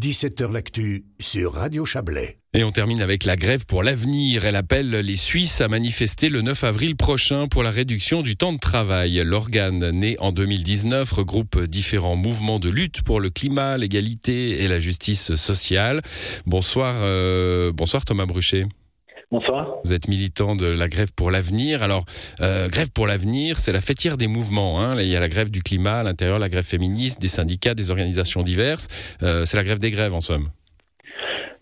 17h L'actu sur Radio Chablais. Et on termine avec la grève pour l'avenir. Elle appelle les Suisses à manifester le 9 avril prochain pour la réduction du temps de travail. L'organe, né en 2019, regroupe différents mouvements de lutte pour le climat, l'égalité et la justice sociale. Bonsoir, euh, bonsoir Thomas Bruchet. Bonsoir. Vous êtes militant de la grève pour l'avenir. Alors, euh, grève pour l'avenir, c'est la fêtière des mouvements. Hein. Il y a la grève du climat à l'intérieur, la grève féministe, des syndicats, des organisations diverses. Euh, c'est la grève des grèves, en somme.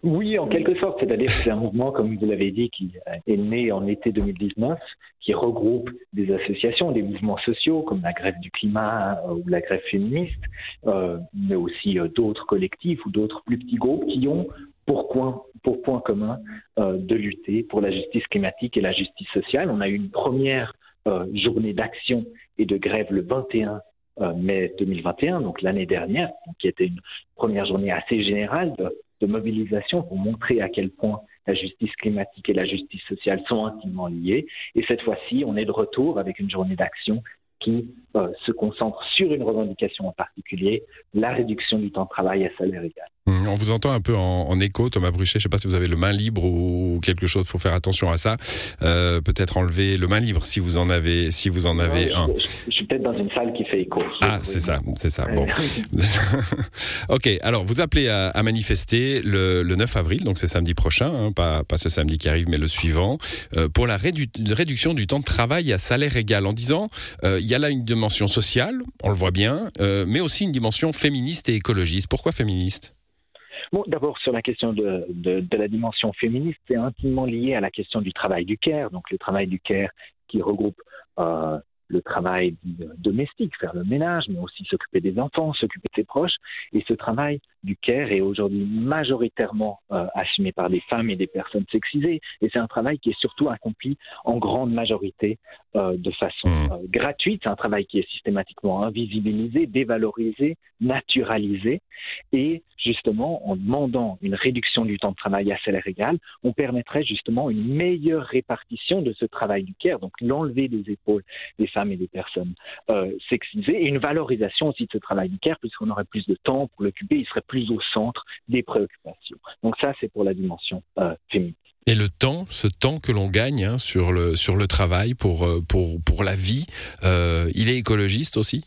Oui, en quelque sorte. C'est-à-dire que c'est un mouvement, comme vous l'avez dit, qui est né en été 2019, qui regroupe des associations, des mouvements sociaux, comme la grève du climat euh, ou la grève féministe, euh, mais aussi d'autres collectifs ou d'autres plus petits groupes qui ont pour point, pour point commun euh, de lutter pour la justice climatique et la justice sociale. On a eu une première euh, journée d'action et de grève le 21 euh, mai 2021, donc l'année dernière, qui était une première journée assez générale de, de mobilisation pour montrer à quel point la justice climatique et la justice sociale sont intimement liées. Et cette fois-ci, on est de retour avec une journée d'action qui euh, se concentre sur une revendication en particulier, la réduction du temps de travail à salaire égal. On vous entend un peu en, en écho, Thomas Bruchet. Je ne sais pas si vous avez le main libre ou quelque chose. Il faut faire attention à ça. Euh, peut-être enlever le main libre si vous en avez, si vous en avez un. je, suis peut-être dans une salle qui fait écho. Ah, c'est ça, c'est ça. Bon. ok, alors vous appelez à, à manifester le, le 9 avril, donc c'est samedi prochain, hein, pas, pas ce samedi qui arrive, mais le suivant, euh, pour la rédu- réduction du temps de travail à salaire égal, en disant euh, il y a là une dimension sociale, on le voit bien, euh, mais aussi une dimension féministe et écologiste. Pourquoi féministe? Bon, d'abord sur la question de, de, la dimension féministe, c'est intimement lié à la question du travail du care. Donc le travail du care qui regroupe euh, le travail domestique, faire le ménage, mais aussi s'occuper des enfants, s'occuper de ses proches. Et ce travail du care est aujourd'hui majoritairement euh, assumé par des femmes et des personnes sexisées. Et c'est un travail qui est surtout accompli en grande majorité euh, de façon Mmh. euh, gratuite. C'est un travail qui est systématiquement invisibilisé, dévalorisé, naturalisé. Et justement, en demandant une réduction du temps de travail à salaire égal, on permettrait justement une meilleure répartition de ce travail du care, donc l'enlever des épaules des femmes et des personnes sexisées, et une valorisation aussi de ce travail du care, puisqu'on aurait plus de temps pour l'occuper, il serait plus au centre des préoccupations. Donc ça, c'est pour la dimension euh, féminine. Et le temps, ce temps que l'on gagne hein, sur, le, sur le travail, pour, euh, pour, pour la vie, euh, il est écologiste aussi?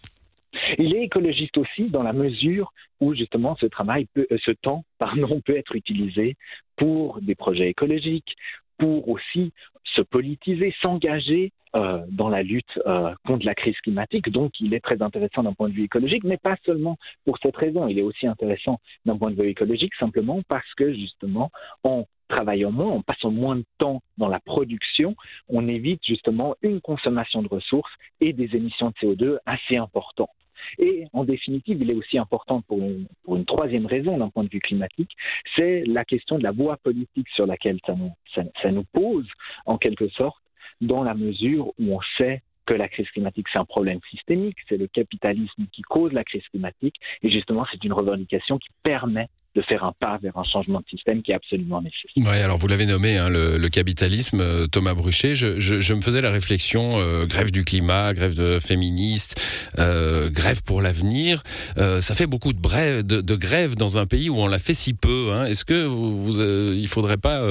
Il est écologiste aussi dans la mesure où justement ce travail, peut, euh, ce temps, pardon, peut être utilisé pour des projets écologiques, pour aussi se politiser, s'engager dans la lutte euh, contre la crise climatique. Donc, il est très intéressant d'un point de vue écologique, mais pas seulement pour cette raison. Il est aussi intéressant d'un point de vue écologique simplement parce que justement, en travaillant moins, en passant moins de temps dans la production, on évite justement une consommation de ressources et des émissions de CO2 assez importantes. Et en définitive, il est aussi important pour une, troisième raison d'un point de vue climatique, c'est la question de la voie politique sur laquelle ça nous, ça nous pose, en quelque sorte, dans la mesure où on sait que la crise climatique, c'est un problème systémique, c'est le capitalisme qui cause la crise climatique, et justement, c'est une revendication qui permet de faire un pas vers un changement de système qui est absolument nécessaire. Ouais, alors vous l'avez nommé, hein, le, le capitalisme, euh, Thomas Bruchet. Je, je, je me faisais la réflexion, euh, grève du climat, grève de féministes, euh, grève pour l'avenir. Euh, ça fait beaucoup de, brèves, de, de grèves dans un pays où on l'a fait si peu. Hein. Est-ce que vous, vous, euh, il faudrait pas,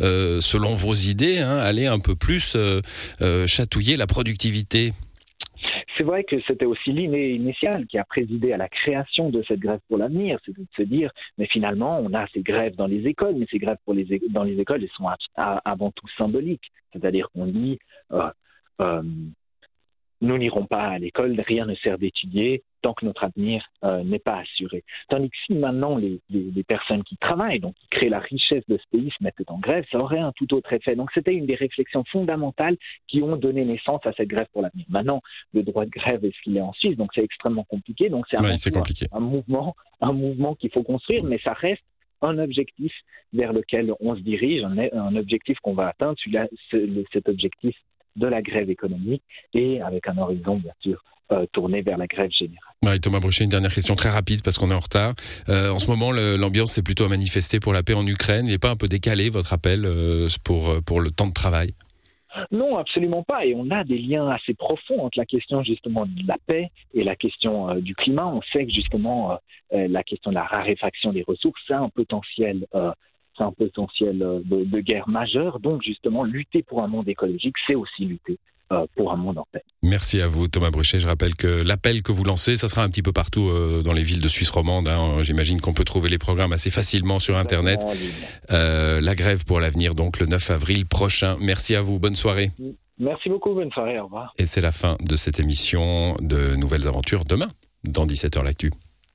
euh, selon vos idées, hein, aller un peu plus chatouiller la productivité? C'est vrai que c'était aussi l'idée initiale qui a présidé à la création de cette grève pour l'avenir, c'est de se dire, mais finalement, on a ces grèves dans les écoles, mais ces grèves dans les écoles, elles sont avant tout symboliques. C'est-à-dire qu'on dit, euh, euh, nous n'irons pas à l'école, rien ne sert d'étudier tant que notre avenir euh, n'est pas assuré. Tandis que si maintenant les, les, les personnes qui travaillent, donc qui créent la richesse de ce pays, se mettent en grève, ça aurait un tout autre effet. Donc c'était une des réflexions fondamentales qui ont donné naissance à cette grève pour l'avenir. Maintenant, le droit de grève est ce qu'il est en Suisse, donc c'est extrêmement compliqué. Donc c'est un- mouvement, un mouvement qu'il faut construire, mais ça reste un objectif vers lequel on se dirige, un, un objectif qu'on va atteindre, celui-là, cet objectif de la grève économique et avec un horizon, bien sûr, euh, tourné vers la grève générale. Ouais, Thomas Brochet, une dernière question très rapide parce qu'on est en retard. Euh, en ce moment, l'ambiance c'est plutôt à manifester pour la paix en Ukraine. Il n'est pas un peu décalé votre appel euh, pour, euh, pour le temps de travail? Non, absolument pas. Et on a des liens assez profonds entre la question justement de la paix et la question euh, du climat. On sait que justement euh, euh, la question de la raréfaction des ressources, c'est un potentiel, c'est un potentiel de, de, guerre majeure. Donc justement, lutter pour un monde écologique, c'est aussi lutter euh, pour un monde en paix. Merci à vous, Thomas Bruchet. Je rappelle que l'appel que vous lancez, ça sera un petit peu partout euh, dans les villes de Suisse romande. Hein. J'imagine qu'on peut trouver les programmes assez facilement sur Internet. Euh, la grève pour l'avenir, donc le 9 avril prochain. Merci à vous. Bonne soirée. Merci beaucoup. Bonne soirée. Au revoir. Et c'est la fin de cette émission de Nouvelles Aventures demain, dans 17h l'actu.